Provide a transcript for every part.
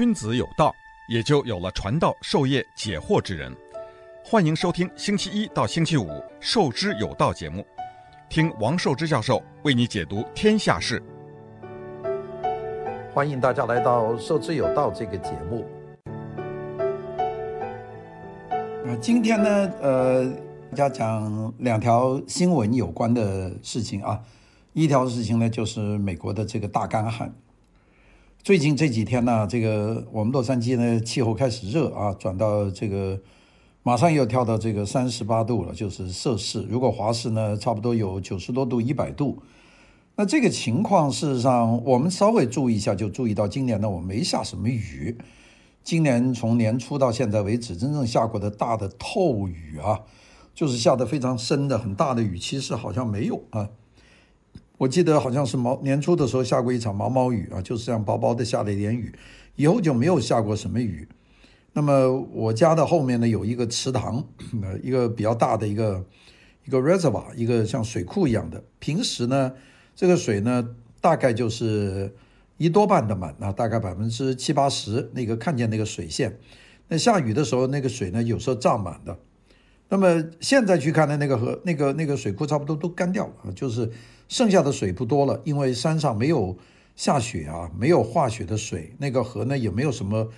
君子有道，也就有了传道授业解惑之人。欢迎收听星期一到星期五《授之有道》节目，听王寿之教授为你解读天下事。欢迎大家来到《授之有道》这个节目。啊，今天呢，呃，要讲两条新闻有关的事情啊。一条事情呢，就是美国的这个大干旱。最近这几天呢，这个我们洛杉矶呢气候开始热啊，转到这个马上又跳到这个三十八度了，就是摄氏。如果华氏呢，差不多有九十多度、一百度。那这个情况事实上，我们稍微注意一下，就注意到今年呢，我没下什么雨。今年从年初到现在为止，真正下过的大的透雨啊，就是下的非常深的很大的雨，其实好像没有啊。我记得好像是毛年初的时候下过一场毛毛雨啊，就是这样薄薄的下了一点雨，以后就没有下过什么雨。那么我家的后面呢，有一个池塘，呃，一个比较大的一个一个 reservoir，一个像水库一样的。平时呢，这个水呢大概就是一多半的满啊，大概百分之七八十，那个看见那个水线。那下雨的时候，那个水呢有时候涨满的。那么现在去看的那个河，那个那个水库差不多都干掉了，就是剩下的水不多了，因为山上没有下雪啊，没有化雪的水，那个河呢也没有什么，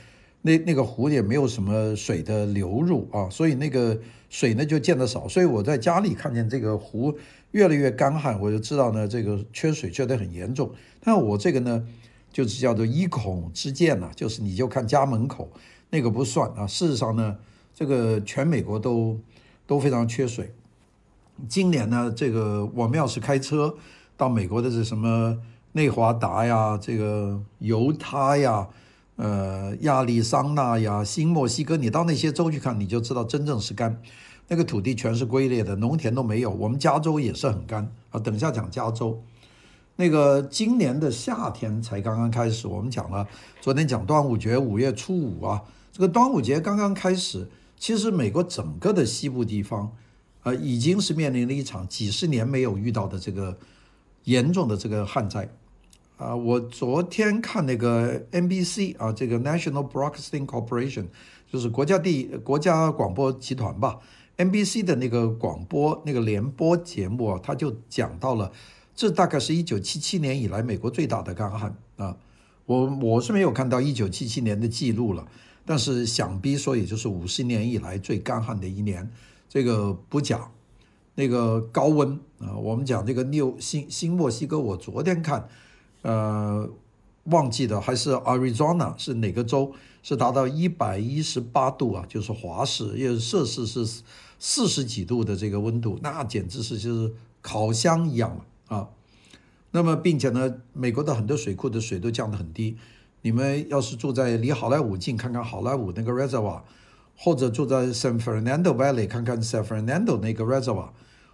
那那个湖也没有什么水的流入啊，所以那个水呢就见得少。所以我在家里看见这个湖越来越干旱，我就知道呢这个缺水缺得很严重。但我这个呢就是叫做一孔之见呐，就是你就看家门口那个不算啊，事实上呢这个全美国都。都非常缺水。今年呢，这个我们要是开车到美国的这什么内华达呀、这个犹他呀、呃亚利桑那呀、新墨西哥，你到那些州去看，你就知道真正是干，那个土地全是龟裂的，农田都没有。我们加州也是很干啊。等一下讲加州，那个今年的夏天才刚刚开始。我们讲了，昨天讲端午节，五月初五啊，这个端午节刚刚开始。其实美国整个的西部地方，呃，已经是面临了一场几十年没有遇到的这个严重的这个旱灾，啊，我昨天看那个 NBC 啊，这个 National Broadcasting Corporation，就是国家地国家广播集团吧，NBC 的那个广播那个联播节目啊，他就讲到了，这大概是一九七七年以来美国最大的干旱啊，我我是没有看到一九七七年的记录了。但是想必说，也就是五十年以来最干旱的一年，这个不假。那个高温啊，我们讲这个纽新新墨西哥，我昨天看，呃，忘记的还是 Arizona 是哪个州？是达到一百一十八度啊，就是华氏，也摄氏是四十几度的这个温度，那简直是就是烤箱一样了啊。那么并且呢，美国的很多水库的水都降得很低。你们要是住在离好莱坞近，看看好莱坞那个 reservoir，或者住在 San Fernando Valley，看看 San Fernando 那个 reservoir，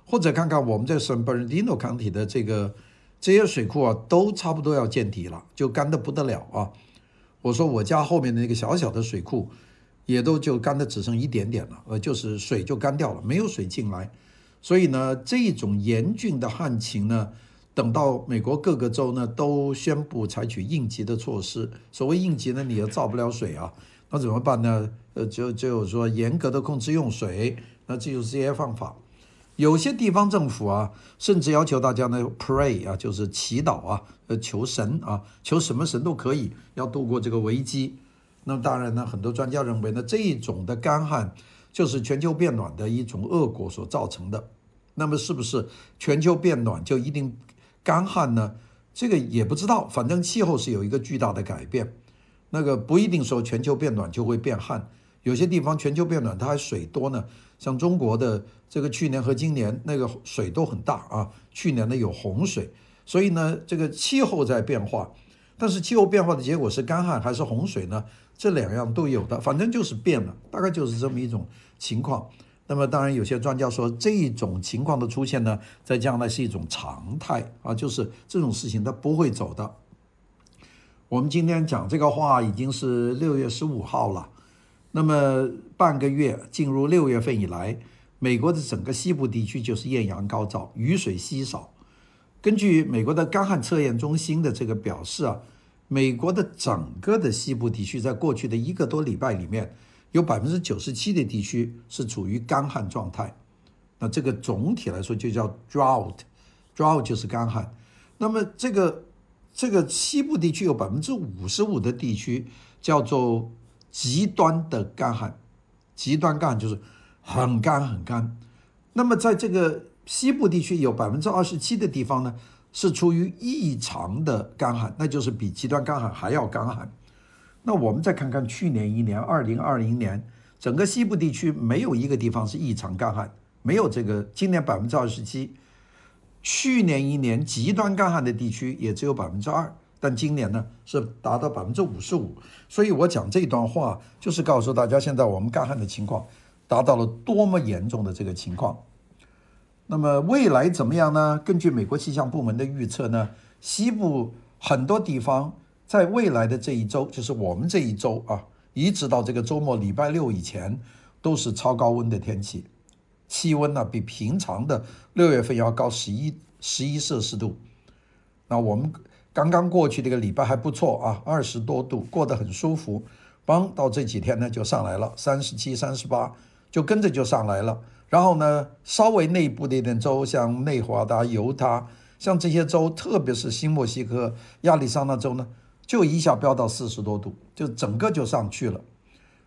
或者看看我们在 San Bernardino 康体的这个这些水库啊，都差不多要见底了，就干得不得了啊！我说我家后面的那个小小的水库，也都就干得只剩一点点了，呃，就是水就干掉了，没有水进来，所以呢，这种严峻的旱情呢。等到美国各个州呢都宣布采取应急的措施，所谓应急呢，你也造不了水啊，那怎么办呢？呃，就就说严格的控制用水，那这就是这些方法。有些地方政府啊，甚至要求大家呢 pray 啊，就是祈祷啊，呃，求神啊，求什么神都可以，要度过这个危机。那么当然呢，很多专家认为呢，这一种的干旱就是全球变暖的一种恶果所造成的。那么是不是全球变暖就一定？干旱呢，这个也不知道，反正气候是有一个巨大的改变，那个不一定说全球变暖就会变旱，有些地方全球变暖它还水多呢，像中国的这个去年和今年那个水都很大啊，去年呢有洪水，所以呢这个气候在变化，但是气候变化的结果是干旱还是洪水呢？这两样都有的，反正就是变了，大概就是这么一种情况。那么当然，有些专家说这种情况的出现呢，在将来是一种常态啊，就是这种事情它不会走的。我们今天讲这个话已经是六月十五号了，那么半个月进入六月份以来，美国的整个西部地区就是艳阳高照，雨水稀少。根据美国的干旱测验中心的这个表示啊，美国的整个的西部地区，在过去的一个多礼拜里面，有百分之九十七的地区是处于干旱状态。那这个总体来说就叫 drought，drought 就是干旱。那么这个这个西部地区有百分之五十五的地区叫做极端的干旱，极端干就是很干很干。那么在这个西部地区有百分之二十七的地方呢，是处于异常的干旱，那就是比极端干旱还要干旱。那我们再看看去年一年，二零二零年，整个西部地区没有一个地方是异常干旱。没有这个，今年百分之二十七，去年一年极端干旱的地区也只有百分之二，但今年呢是达到百分之五十五。所以我讲这段话，就是告诉大家，现在我们干旱的情况达到了多么严重的这个情况。那么未来怎么样呢？根据美国气象部门的预测呢，西部很多地方在未来的这一周，就是我们这一周啊，一直到这个周末礼拜六以前，都是超高温的天气。气温呢，比平常的六月份要高十一十一摄氏度。那我们刚刚过去这个礼拜还不错啊，二十多度，过得很舒服。邦到这几天呢就上来了，三十七、三十八，就跟着就上来了。然后呢，稍微内部的一点州，像内华达、犹他，像这些州，特别是新墨西哥、亚利桑那州呢，就一下飙到四十多度，就整个就上去了。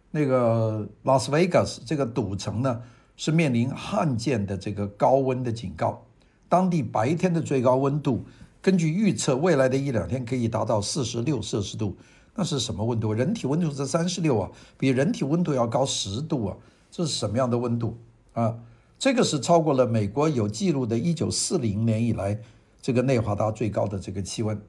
那个拉斯维加斯这个赌城呢，是面临罕见的这个高温的警告，当地白天的最高温度，根据预测，未来的一两天可以达到四十六摄氏度。那是什么温度？人体温度是三十六啊，比人体温度要高十度啊！这是什么样的温度啊？这个是超过了美国有记录的一九四零年以来这个内华达最高的这个气温。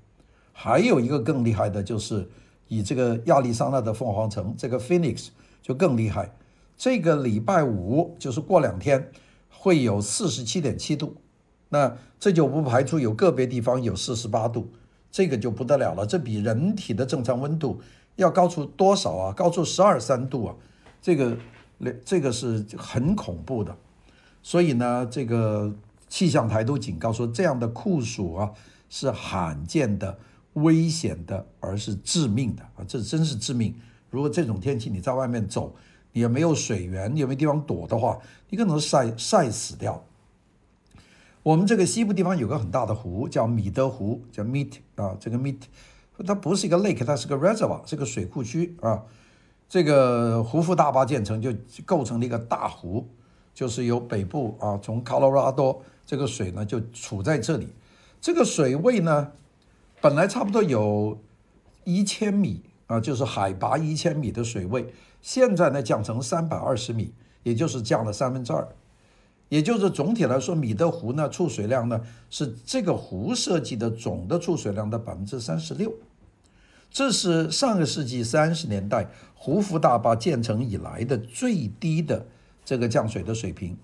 还有一个更厉害的，就是以这个亚利桑那的凤凰城，这个 Phoenix 就更厉害。这个礼拜五就是过两天，会有四十七点七度，那这就不排除有个别地方有四十八度，这个就不得了了。这比人体的正常温度要高出多少啊？高出十二三度啊！这个，这个是很恐怖的。所以呢，这个气象台都警告说，这样的酷暑啊是罕见的、危险的，而是致命的啊！这真是致命。如果这种天气你在外面走，你也没有水源，你也没地方躲的话，你可能晒晒死掉。我们这个西部地方有个很大的湖，叫米德湖，叫 Mead 啊，这个 Mead，它不是一个 lake，它是个 reservoir，是个水库区啊。这个胡夫大坝建成就构成了一个大湖，就是由北部啊，从 Colorado 这个水呢就储在这里。这个水位呢，本来差不多有一千米啊，就是海拔一千米的水位。现在呢，降成三百二十米，也就是降了三分之二，也就是总体来说，米德湖呢储水量呢是这个湖设计的总的储水量的百分之三十六，这是上个世纪三十年代胡夫大坝建成以来的最低的这个降水的水平，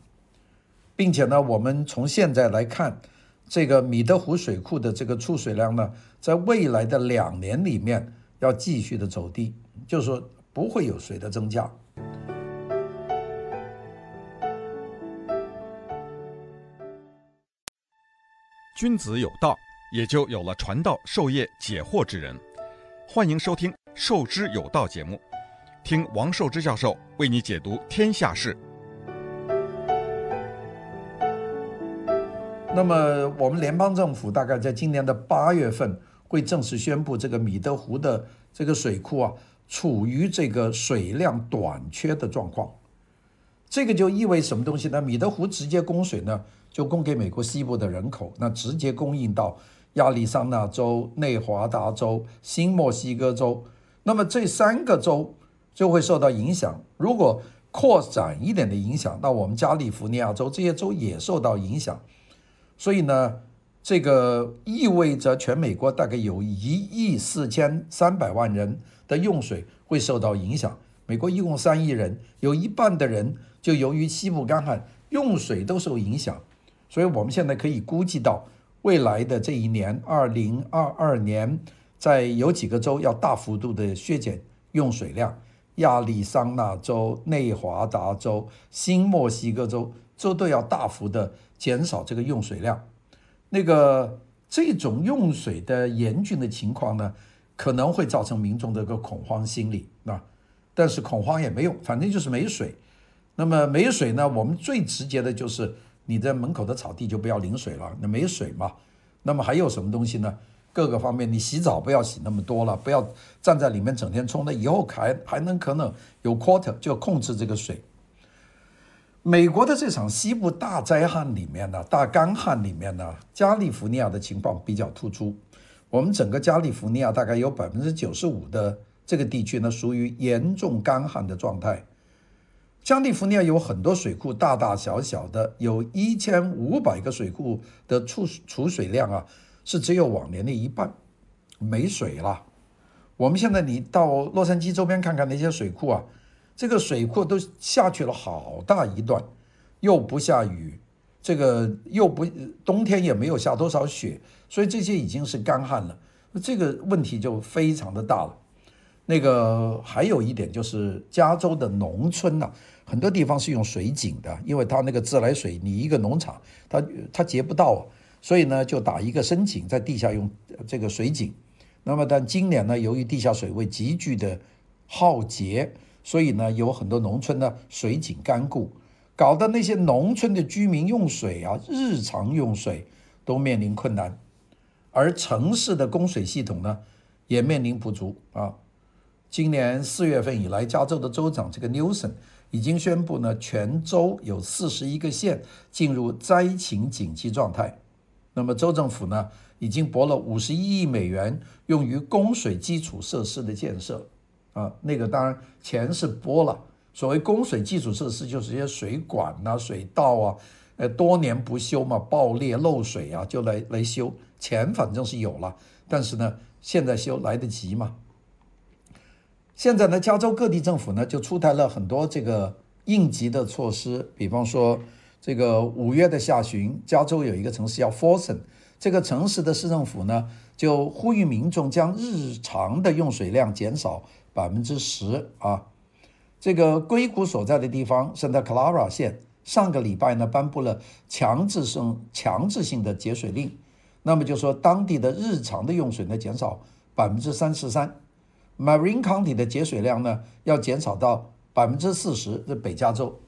并且呢，我们从现在来看，这个米德湖水库的这个储水量呢，在未来的两年里面要继续的走低，就是说。不会有水的增加。君子有道，也就有了传道授业解惑之人。欢迎收听《授之有道》节目，听王寿之教授为你解读天下事。那么，我们联邦政府大概在今年的八月份会正式宣布，这个米德湖的这个水库啊。处于这个水量短缺的状况，这个就意味什么东西呢？米德湖直接供水呢，就供给美国西部的人口，那直接供应到亚利桑那州、内华达州、新墨西哥州，那么这三个州就会受到影响。如果扩展一点的影响，那我们加利福尼亚州这些州也受到影响。所以呢，这个意味着全美国大概有一亿四千三百万人。的用水会受到影响。美国一共三亿人，有一半的人就由于西部干旱，用水都受影响。所以我们现在可以估计到，未来的这一年，二零二二年，在有几个州要大幅度的削减用水量，亚利桑那州、内华达州、新墨西哥州州都要大幅的减少这个用水量。那个这种用水的严峻的情况呢，可能会造成民众的一个恐慌心理啊。但是恐慌也没用，反正就是没水。那么没水呢，我们最直接的就是你在门口的草地就不要淋水了，那没水嘛。那么还有什么东西呢？各个方面，你洗澡不要洗那么多了，不要站在里面整天冲。那以后还还能可能有 quota 就控制这个水。美国的这场西部大灾害里面呢，大干旱里面呢，加利福尼亚的情况比较突出。我们整个加利福尼亚大概有百分之九十五的这个地区呢，属于严重干旱的状态。加利福尼亚有很多水库，大大小小的，有一千五百个水库的储储水量啊。是只有往年的一半，没水了。我们现在你到洛杉矶周边看看那些水库啊，这个水库都下去了好大一段，又不下雨，这个又不冬天也没有下多少雪，所以这些已经是干旱了。这个问题就非常的大了。那个还有一点就是，加州的农村呐，很多地方是用水井的，因为它那个自来水，你一个农场它它接不到啊。所以呢，就打一个深井，在地下用这个水井。那么，但今年呢，由于地下水位急剧的耗竭，所以呢，有很多农村呢水井干固，搞得那些农村的居民用水啊，日常用水都面临困难。而城市的供水系统呢，也面临不足啊。今年四月份以来，加州的州长这个 Newsom 已经宣布呢，全州有四十一个县进入灾情紧急状态。那么州政府呢，已经拨了五十一亿美元用于供水基础设施的建设，啊，那个当然钱是拨了。所谓供水基础设施，就是一些水管呐、水道啊，呃，多年不修嘛，爆裂漏水啊，就来来修。钱反正是有了，但是呢，现在修来得及吗？现在呢，加州各地政府呢就出台了很多这个应急的措施，比方说。这个五月的下旬，加州有一个城市叫 Folsom，这个城市的市政府呢，就呼吁民众将日常的用水量减少百分之十啊。这个硅谷所在的地方，Santa Clara 县，上个礼拜呢颁布了强制性强制性的节水令，那么就说当地的日常的用水呢减少百分之三十三，Marine County 的节水量呢要减少到百分之四十，这北加州。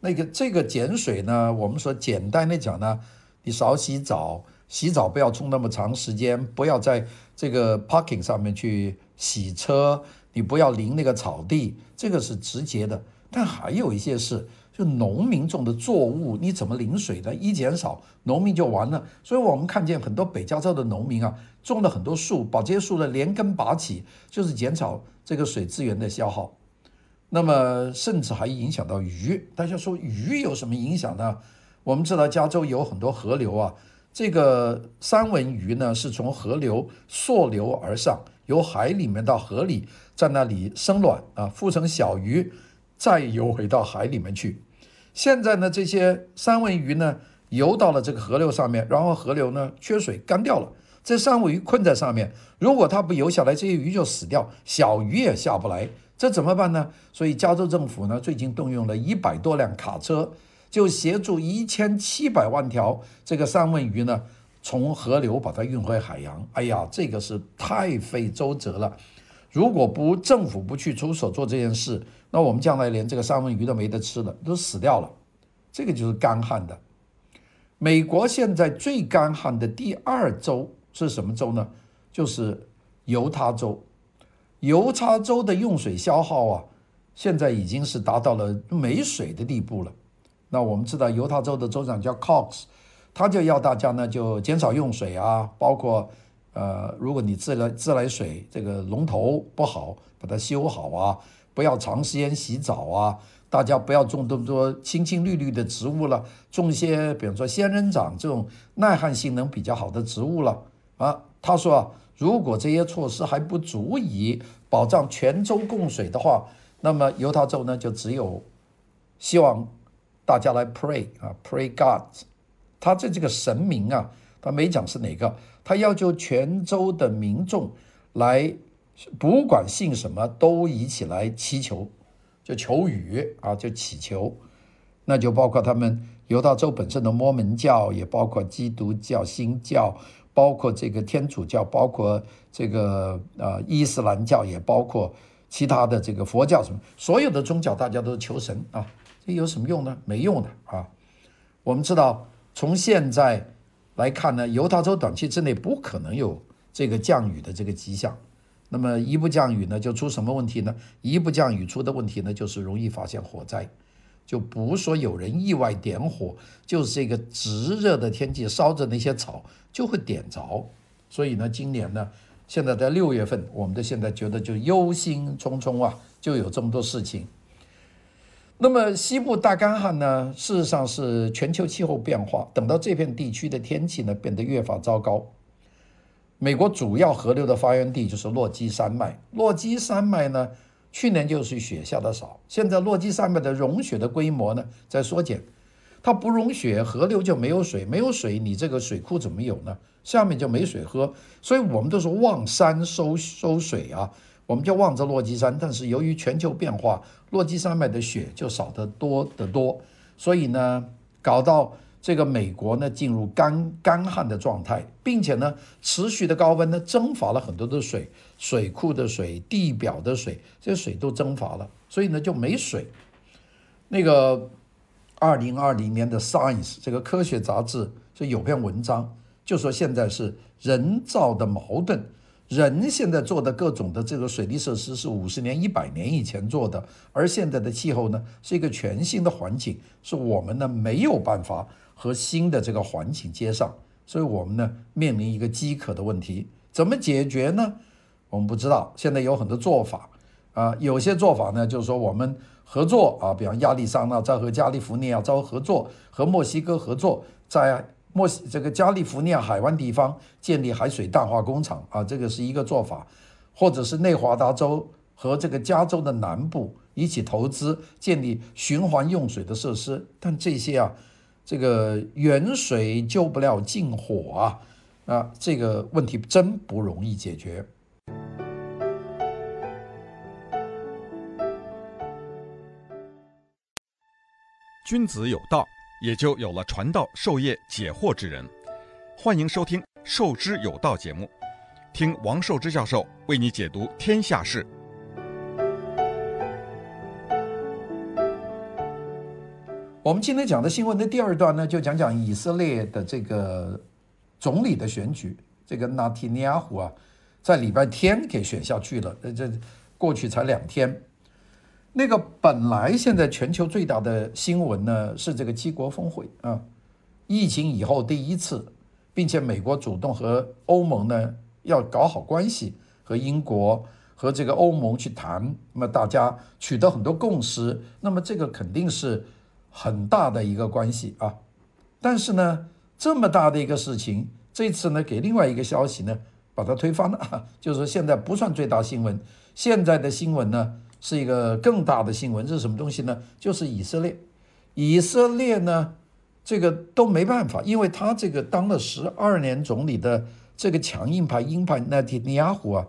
那个这个减水呢，我们说简单的讲呢，你少洗澡，洗澡不要冲那么长时间，不要在这个 parking 上面去洗车，你不要淋那个草地，这个是直接的。但还有一些事，就农民种的作物，你怎么淋水呢？一减少，农民就完了。所以我们看见很多北加州的农民啊，种了很多树，把这些树呢连根拔起，就是减少这个水资源的消耗。那么甚至还影响到鱼，大家说鱼有什么影响呢？我们知道加州有很多河流啊，这个三文鱼呢是从河流溯流而上，由海里面到河里，在那里生卵啊，孵成小鱼，再游回到海里面去。现在呢，这些三文鱼呢游到了这个河流上面，然后河流呢缺水干掉了，这三文鱼困在上面，如果它不游下来，这些鱼就死掉，小鱼也下不来。这怎么办呢？所以加州政府呢，最近动用了一百多辆卡车，就协助一千七百万条这个三文鱼呢，从河流把它运回海洋。哎呀，这个是太费周折了。如果不政府不去出手做这件事，那我们将来连这个三文鱼都没得吃了，都死掉了。这个就是干旱的。美国现在最干旱的第二州是什么州呢？就是犹他州。犹他州的用水消耗啊，现在已经是达到了没水的地步了。那我们知道犹他州的州长叫 Cox，他就要大家呢就减少用水啊，包括呃，如果你自来自来水这个龙头不好，把它修好啊，不要长时间洗澡啊，大家不要种这么多青青绿绿的植物了，种一些比如说仙人掌这种耐旱性能比较好的植物了啊。他说。如果这些措施还不足以保障全州供水的话，那么犹他州呢就只有希望大家来 pray 啊，pray God。他这这个神明啊，他没讲是哪个，他要求全州的民众来，不管信什么，都一起来祈求，就求雨啊，就祈求。那就包括他们犹大州本身的摩门教，也包括基督教、新教。包括这个天主教，包括这个呃伊斯兰教，也包括其他的这个佛教什么，所有的宗教大家都求神啊，这有什么用呢？没用的啊！我们知道，从现在来看呢，犹他州短期之内不可能有这个降雨的这个迹象。那么一不降雨呢，就出什么问题呢？一不降雨出的问题呢，就是容易发现火灾。就不说有人意外点火，就是这个直热的天气烧着那些草就会点着。所以呢，今年呢，现在在六月份，我们的现在觉得就忧心忡忡啊，就有这么多事情。那么西部大干旱呢，事实上是全球气候变化，等到这片地区的天气呢变得越发糟糕。美国主要河流的发源地就是落基山脉，落基山脉呢。去年就是雪下的少，现在落基山脉的融雪的规模呢在缩减，它不融雪，河流就没有水，没有水，你这个水库怎么有呢？下面就没水喝，所以我们都是望山收收水啊，我们就望着落基山，但是由于全球变化，落基山脉的雪就少得多得多，所以呢，搞到。这个美国呢进入干干旱的状态，并且呢持续的高温呢蒸发了很多的水，水库的水、地表的水，这些水都蒸发了，所以呢就没水。那个二零二零年的 Science 这个科学杂志就有篇文章，就说现在是人造的矛盾。人现在做的各种的这个水利设施是五十年、一百年以前做的，而现在的气候呢是一个全新的环境，是我们呢没有办法和新的这个环境接上，所以我们呢面临一个饥渴的问题，怎么解决呢？我们不知道。现在有很多做法啊，有些做法呢就是说我们合作啊，比方亚利桑那在和加利福尼亚州合作，和墨西哥合作，在。墨西这个加利福尼亚海湾地方建立海水淡化工厂啊，这个是一个做法，或者是内华达州和这个加州的南部一起投资建立循环用水的设施，但这些啊，这个远水救不了近火啊，啊，这个问题真不容易解决。君子有道。也就有了传道授业解惑之人。欢迎收听《授之有道》节目，听王寿之教授为你解读天下事。我们今天讲的新闻的第二段呢，就讲讲以色列的这个总理的选举。这个纳提尼亚胡啊，在礼拜天给选下去了。这这过去才两天。那个本来现在全球最大的新闻呢，是这个七国峰会啊，疫情以后第一次，并且美国主动和欧盟呢要搞好关系，和英国和这个欧盟去谈，那么大家取得很多共识，那么这个肯定是很大的一个关系啊。但是呢，这么大的一个事情，这次呢给另外一个消息呢把它推翻了，就是说现在不算最大新闻，现在的新闻呢。是一个更大的新闻，这是什么东西呢？就是以色列，以色列呢，这个都没办法，因为他这个当了十二年总理的这个强硬派鹰派纳坦尼亚胡啊，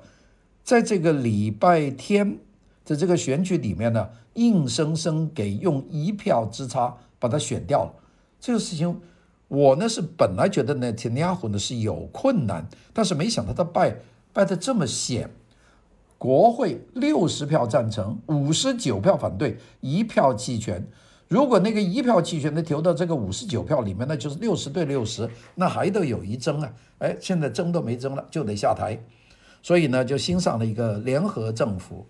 在这个礼拜天的这个选举里面呢，硬生生给用一票之差把他选掉了。这个事情，我呢是本来觉得纳坦尼亚胡呢是有困难，但是没想到他败败得这么险。国会六十票赞成，五十九票反对，一票弃权。如果那个一票弃权的投到这个五十九票里面，那就是六十对六十，那还得有一争啊！哎，现在争都没争了，就得下台。所以呢，就新上了一个联合政府。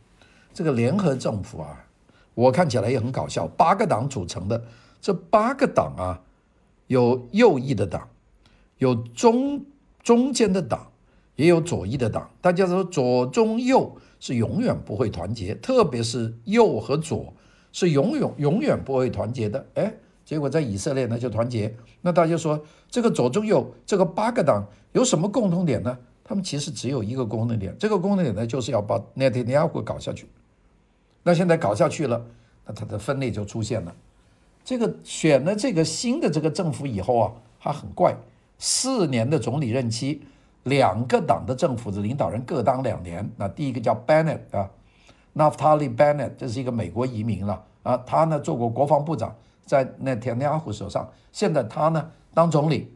这个联合政府啊，我看起来也很搞笑，八个党组成的。这八个党啊，有右翼的党，有中中间的党。也有左翼的党，大家说左中右是永远不会团结，特别是右和左是永远永远不会团结的。哎，结果在以色列呢就团结。那大家说这个左中右这个八个党有什么共同点呢？他们其实只有一个共同点，这个共同点呢就是要把内塔尼亚胡搞下去。那现在搞下去了，那它的分裂就出现了。这个选了这个新的这个政府以后啊，还很怪，四年的总理任期。两个党的政府的领导人各当两年。那第一个叫 Bennett 啊，Naftali Bennett，这是一个美国移民了啊。他呢做过国防部长，在那田尼亚胡手上。现在他呢当总理，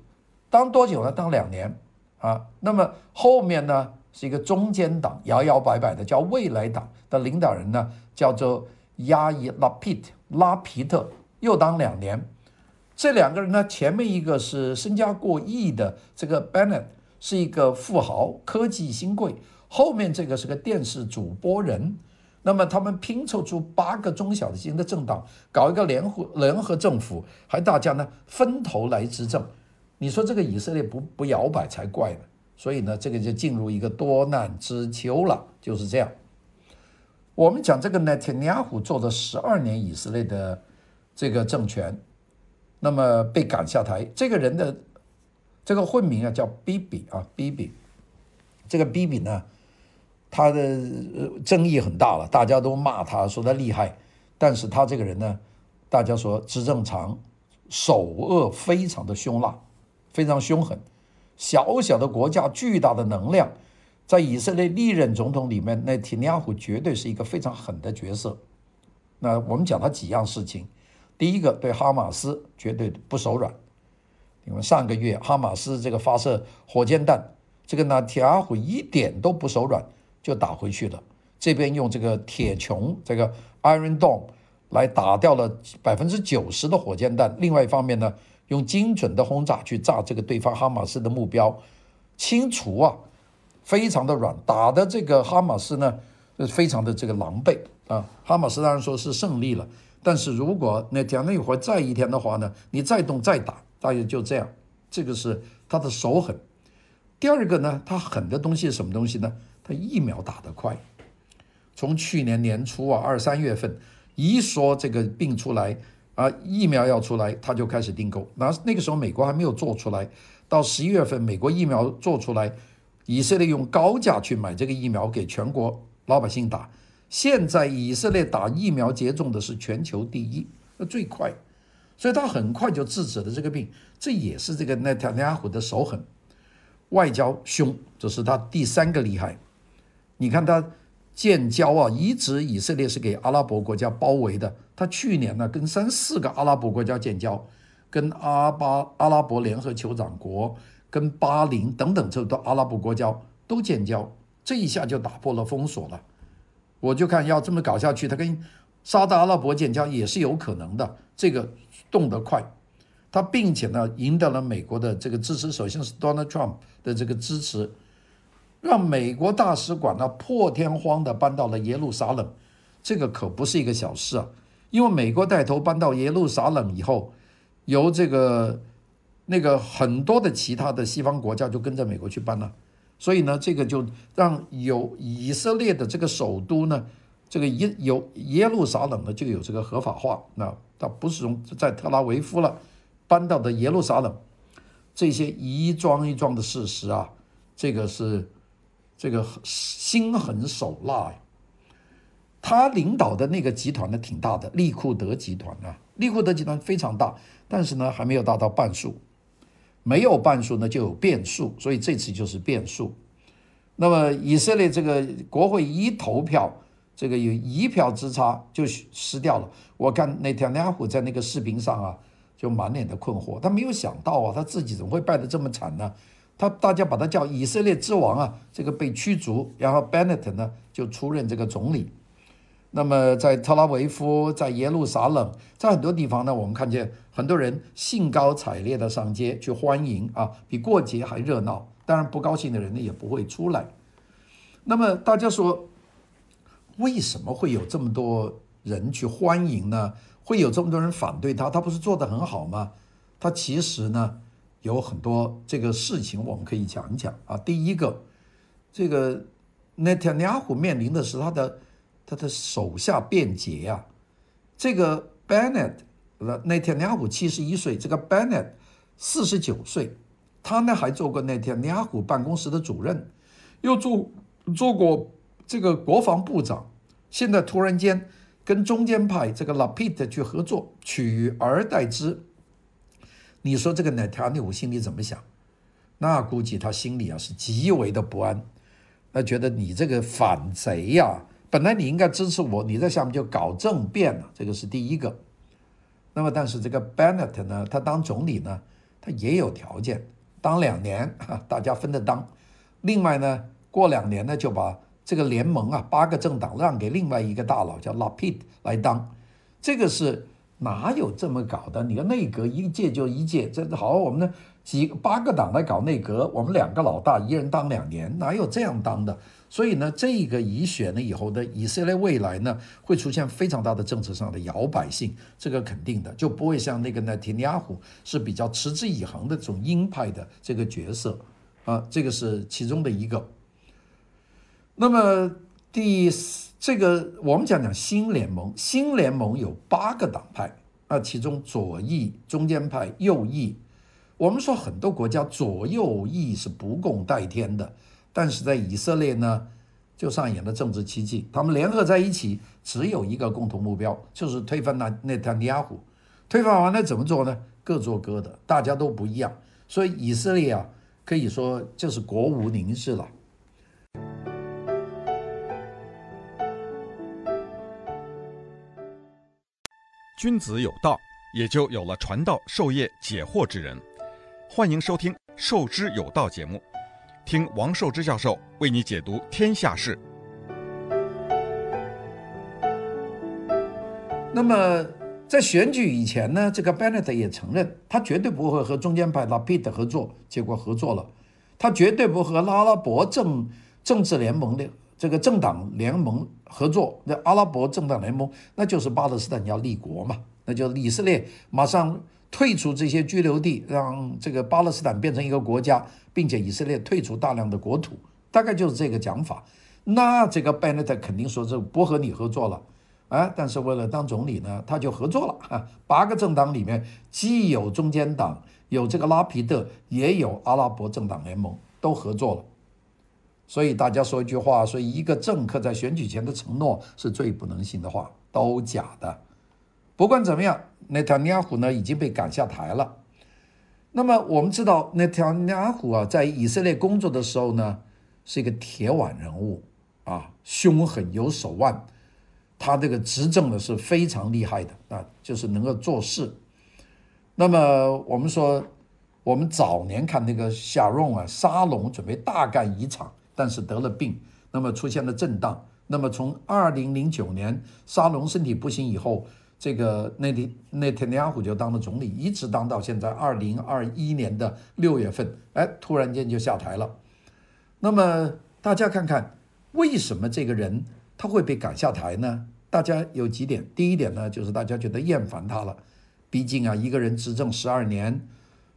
当多久呢？当两年啊。那么后面呢是一个中间党，摇摇摆摆的叫未来党的领导人呢叫做亚伊拉皮特，拉皮特又当两年。这两个人呢，前面一个是身家过亿的这个 Bennett 是一个富豪，科技新贵，后面这个是个电视主播人。那么他们拼凑出八个中小型的政党，搞一个联合联合政府，还大家呢分头来执政。你说这个以色列不不摇摆才怪呢。所以呢，这个就进入一个多难之秋了，就是这样。我们讲这个内塔尼亚胡做了十二年以色列的这个政权，那么被赶下台。这个人的这个混名啊叫 Bibi 啊 Bibi，这个 Bibi 呢。他的争议很大了，大家都骂他，说他厉害。但是他这个人呢，大家说执政长，手恶非常的凶辣，非常凶狠。小小的国家，巨大的能量，在以色列历任总统里面，那提尼亚胡绝对是一个非常狠的角色。那我们讲他几样事情，第一个对哈马斯绝对不手软，因为上个月哈马斯这个发射火箭弹，这个内塔尼亚胡一点都不手软。就打回去了。这边用这个铁穹，这个 Iron Dome 来打掉了百分之九十的火箭弹。另外一方面呢，用精准的轰炸去炸这个对方哈马斯的目标，清除啊，非常的软。打的这个哈马斯呢，非常的这个狼狈啊。哈马斯当然说是胜利了，但是如果那讲那一会再一天的话呢，你再动再打，大约就这样。这个是他的手狠。第二个呢，他狠的东西是什么东西呢？他疫苗打得快，从去年年初啊，二三月份一说这个病出来啊，疫苗要出来，他就开始订购。那那个时候美国还没有做出来，到十一月份美国疫苗做出来，以色列用高价去买这个疫苗给全国老百姓打。现在以色列打疫苗接种的是全球第一，那最快，所以他很快就制止了这个病。这也是这个内塔尼亚胡的手狠，外交凶，这是他第三个厉害。你看他建交啊，一直以色列是给阿拉伯国家包围的。他去年呢，跟三四个阿拉伯国家建交，跟阿巴阿拉伯联合酋长国、跟巴林等等这多阿拉伯国家都建交，这一下就打破了封锁了。我就看要这么搞下去，他跟沙特阿拉伯建交也是有可能的。这个动得快，他并且呢赢得了美国的这个支持，首先是 Donald Trump 的这个支持。让美国大使馆呢破天荒的搬到了耶路撒冷，这个可不是一个小事啊！因为美国带头搬到耶路撒冷以后，由这个那个很多的其他的西方国家就跟着美国去搬了，所以呢，这个就让有以色列的这个首都呢，这个耶有耶路撒冷呢就有这个合法化，那他不是从在特拉维夫了搬到的耶路撒冷，这些一桩一桩的事实啊，这个是。这个心狠手辣呀！他领导的那个集团呢，挺大的，利库德集团啊，利库德集团非常大，但是呢，还没有达到半数，没有半数呢，就有变数，所以这次就是变数。那么以色列这个国会一投票，这个有一票之差就失掉了。我看那天尼亚胡在那个视频上啊，就满脸的困惑，他没有想到啊，他自己怎么会败得这么惨呢？他大家把他叫以色列之王啊，这个被驱逐，然后 Bennett 呢就出任这个总理。那么在特拉维夫，在耶路撒冷，在很多地方呢，我们看见很多人兴高采烈的上街去欢迎啊，比过节还热闹。当然不高兴的人呢也不会出来。那么大家说，为什么会有这么多人去欢迎呢？会有这么多人反对他？他不是做得很好吗？他其实呢？有很多这个事情我们可以讲一讲啊。第一个，这个内塔尼亚胡面临的是他的他的手下变节啊。这个 Bennett，内塔尼亚胡七十一岁，这个 Bennett 四十九岁，他呢还做过内塔尼亚胡办公室的主任，又做做过这个国防部长，现在突然间跟中间派这个 Lapid 去合作，取而代之。你说这个内塔尼亚胡心里怎么想？那估计他心里啊是极为的不安，那觉得你这个反贼呀、本来你应该支持我，你在下面就搞政变了，这个是第一个。那么但是这个 Bennett 呢，他当总理呢，他也有条件，当两年，大家分着当。另外呢，过两年呢，就把这个联盟啊，八个政党让给另外一个大佬叫拉皮德来当。这个是哪有这么搞的？你看内阁一届就一届，这好，我们呢几八个党来搞内阁，我们两个老大，一人当两年，哪有这样当的？所以呢，这个以选了以后的以色列未来呢，会出现非常大的政治上的摇摆性，这个肯定的，就不会像那个内塔尼亚胡是比较持之以恒的这种鹰派的这个角色啊，这个是其中的一个。那么第这个我们讲讲新联盟，新联盟有八个党派啊，其中左翼、中间派、右翼，我们说很多国家左右翼是不共戴天的。但是在以色列呢，就上演了政治奇迹。他们联合在一起，只有一个共同目标，就是推翻那内塔尼亚胡。推翻完了怎么做呢？各做各的，大家都不一样。所以以色列啊，可以说就是国无宁日了。君子有道，也就有了传道授业解惑之人。欢迎收听《授之有道》节目。听王寿之教授为你解读天下事。那么在选举以前呢，这个 Bennett 也承认，他绝对不会和中间派拉皮德合作，结果合作了。他绝对不和阿拉伯政政治联盟的这个政党联盟合作。那阿拉伯政党联盟，那就是巴勒斯坦要立国嘛，那就以色列马上。退出这些居留地，让这个巴勒斯坦变成一个国家，并且以色列退出大量的国土，大概就是这个讲法。那这个贝内特肯定说这不和你合作了，啊，但是为了当总理呢，他就合作了。哈，八个政党里面既有中间党，有这个拉皮特，也有阿拉伯政党联盟，都合作了。所以大家说一句话，说一个政客在选举前的承诺是最不能信的话，都假的。不管怎么样，内塔尼亚胡呢已经被赶下台了。那么我们知道，内塔尼亚胡啊，在以色列工作的时候呢，是一个铁腕人物啊，凶狠有手腕。他这个执政的是非常厉害的啊，就是能够做事。那么我们说，我们早年看那个夏隆啊，沙龙准备大干一场，但是得了病，那么出现了震荡。那么从二零零九年沙龙身体不行以后。这个内蒂内特尼亚胡就当了总理，一直当到现在二零二一年的六月份，哎，突然间就下台了。那么大家看看，为什么这个人他会被赶下台呢？大家有几点，第一点呢，就是大家觉得厌烦他了。毕竟啊，一个人执政十二年，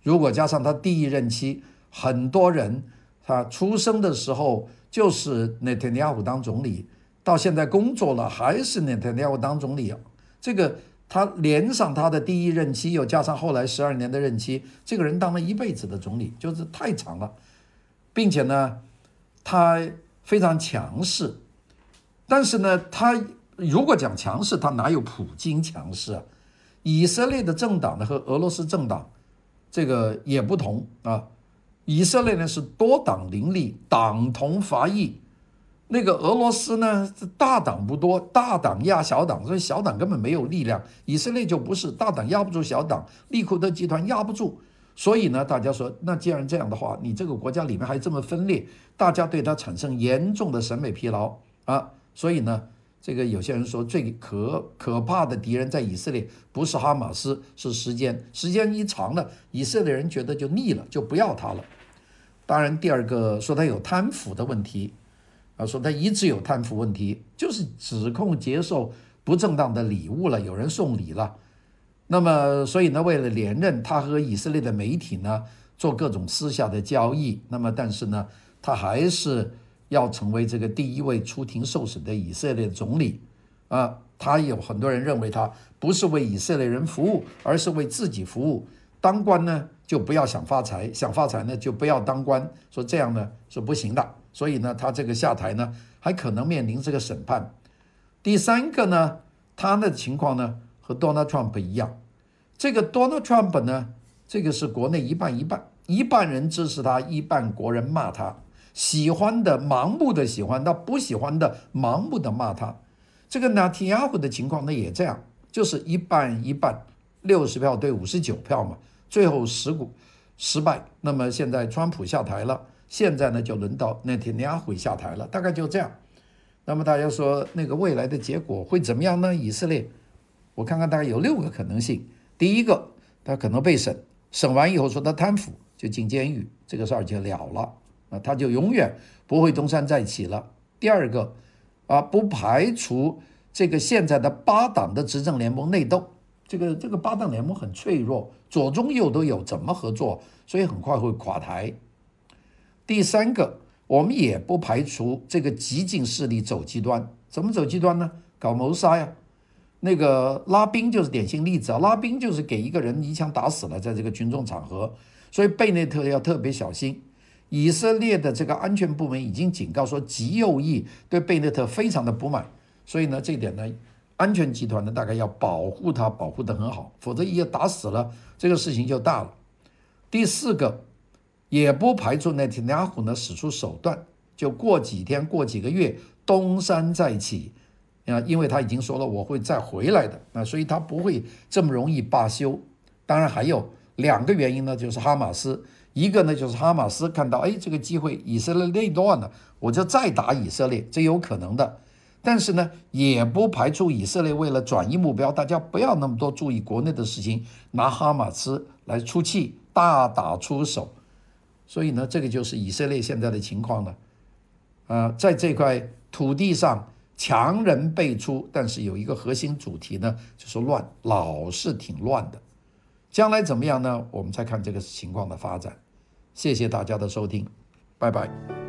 如果加上他第一任期，很多人他出生的时候就是内塔尼亚胡当总理，到现在工作了还是内塔尼亚胡当总理。这个他连上他的第一任期，又加上后来十二年的任期，这个人当了一辈子的总理，就是太长了，并且呢，他非常强势。但是呢，他如果讲强势，他哪有普京强势啊？以色列的政党呢和俄罗斯政党这个也不同啊。以色列呢是多党林立，党同伐异。那个俄罗斯呢，大党不多，大党压小党，所以小党根本没有力量。以色列就不是大党压不住小党，利库德集团压不住，所以呢，大家说，那既然这样的话，你这个国家里面还这么分裂，大家对他产生严重的审美疲劳啊。所以呢，这个有些人说，最可可怕的敌人在以色列不是哈马斯，是时间。时间一长了，以色列人觉得就腻了，就不要他了。当然，第二个说他有贪腐的问题。啊，说他一直有贪腐问题，就是指控接受不正当的礼物了，有人送礼了。那么，所以呢，为了连任，他和以色列的媒体呢做各种私下的交易。那么，但是呢，他还是要成为这个第一位出庭受审的以色列总理。啊，他有很多人认为他不是为以色列人服务，而是为自己服务。当官呢，就不要想发财，想发财呢，就不要当官。说这样呢是不行的。所以呢，他这个下台呢，还可能面临这个审判。第三个呢，他的情况呢和 Donald Trump 一样。这个 Donald Trump 呢，这个是国内一半一半，一半人支持他，一半国人骂他。喜欢的盲目的喜欢他，不喜欢的盲目的骂他。这个纳坦雅胡的情况呢也这样，就是一半一半，六十票对五十九票嘛，最后十股失败，那么现在川普下台了，现在呢就轮到内塔尼亚胡下台了，大概就这样。那么大家说那个未来的结果会怎么样呢？以色列，我看看大概有六个可能性。第一个，他可能被审，审完以后说他贪腐，就进监狱，这个事儿就了了，那他就永远不会东山再起了。第二个，啊，不排除这个现在的八党的执政联盟内斗。这个这个八党联盟很脆弱，左中右都有，怎么合作？所以很快会垮台。第三个，我们也不排除这个激进势力走极端，怎么走极端呢？搞谋杀呀！那个拉宾就是典型例子啊，拉宾就是给一个人一枪打死了，在这个群众场合，所以贝内特要特别小心。以色列的这个安全部门已经警告说，极右翼对贝内特非常的不满，所以呢，这点呢。安全集团呢，大概要保护他，保护得很好，否则一打死了，这个事情就大了。第四个，也不排除内塔尼亚胡呢使出手段，就过几天、过几个月东山再起啊，因为他已经说了我会再回来的，那所以他不会这么容易罢休。当然还有两个原因呢，就是哈马斯，一个呢就是哈马斯看到哎这个机会以色列内乱了，我就再打以色列，这有可能的。但是呢，也不排除以色列为了转移目标，大家不要那么多注意国内的事情，拿哈马斯来出气，大打出手。所以呢，这个就是以色列现在的情况了。呃，在这块土地上强人辈出，但是有一个核心主题呢，就是乱，老是挺乱的。将来怎么样呢？我们再看这个情况的发展。谢谢大家的收听，拜拜。